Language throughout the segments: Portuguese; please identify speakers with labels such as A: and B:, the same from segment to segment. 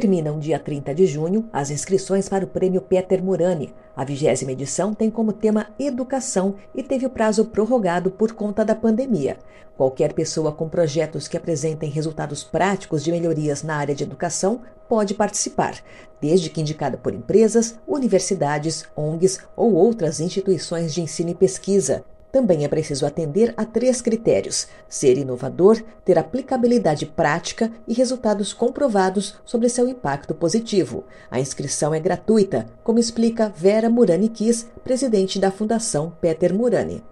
A: Terminam dia 30 de junho as inscrições para o Prêmio Peter Murani. A vigésima edição tem como tema Educação e teve o prazo prorrogado por conta da pandemia. Qualquer pessoa com projetos que apresentem resultados práticos de melhorias na área de educação pode participar, desde que indicada por empresas, universidades, ONGs ou outras instituições de ensino e pesquisa. Também é preciso atender a três critérios: ser inovador, ter aplicabilidade prática e resultados comprovados sobre seu impacto positivo. A inscrição é gratuita, como explica Vera Murani Kiss, presidente da Fundação Peter Murani.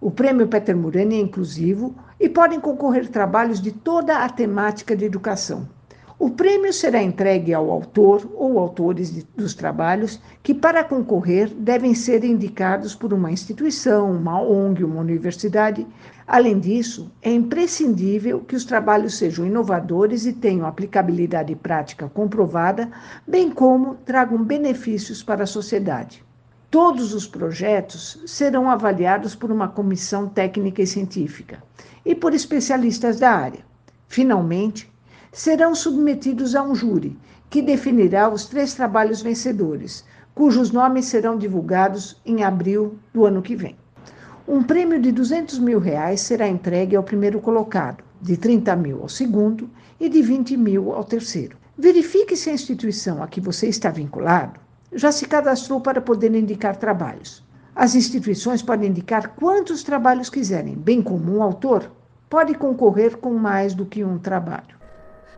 B: O prêmio Peter Murani é inclusivo e podem concorrer trabalhos de toda a temática de educação. O prêmio será entregue ao autor ou autores de, dos trabalhos que, para concorrer, devem ser indicados por uma instituição, uma ONG, uma universidade. Além disso, é imprescindível que os trabalhos sejam inovadores e tenham aplicabilidade prática comprovada, bem como tragam benefícios para a sociedade. Todos os projetos serão avaliados por uma comissão técnica e científica e por especialistas da área. Finalmente, serão submetidos a um júri, que definirá os três trabalhos vencedores, cujos nomes serão divulgados em abril do ano que vem. Um prêmio de 200 mil reais será entregue ao primeiro colocado, de 30 mil ao segundo e de 20 mil ao terceiro. Verifique se a instituição a que você está vinculado já se cadastrou para poder indicar trabalhos. As instituições podem indicar quantos trabalhos quiserem, bem como um autor pode concorrer com mais do que um trabalho.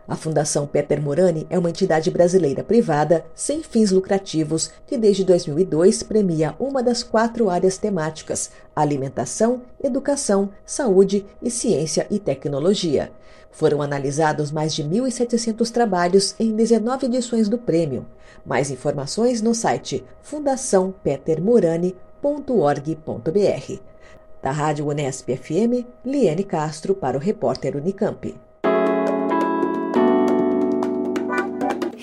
A: A Fundação Peter Morani é uma entidade brasileira privada sem fins lucrativos que desde 2002 premia uma das quatro áreas temáticas: alimentação, educação, saúde e ciência e tecnologia. Foram analisados mais de 1.700 trabalhos em 19 edições do prêmio. Mais informações no site fundaçãopetermorani.org.br. Da Rádio Unesp FM, Liane Castro para o repórter Unicamp.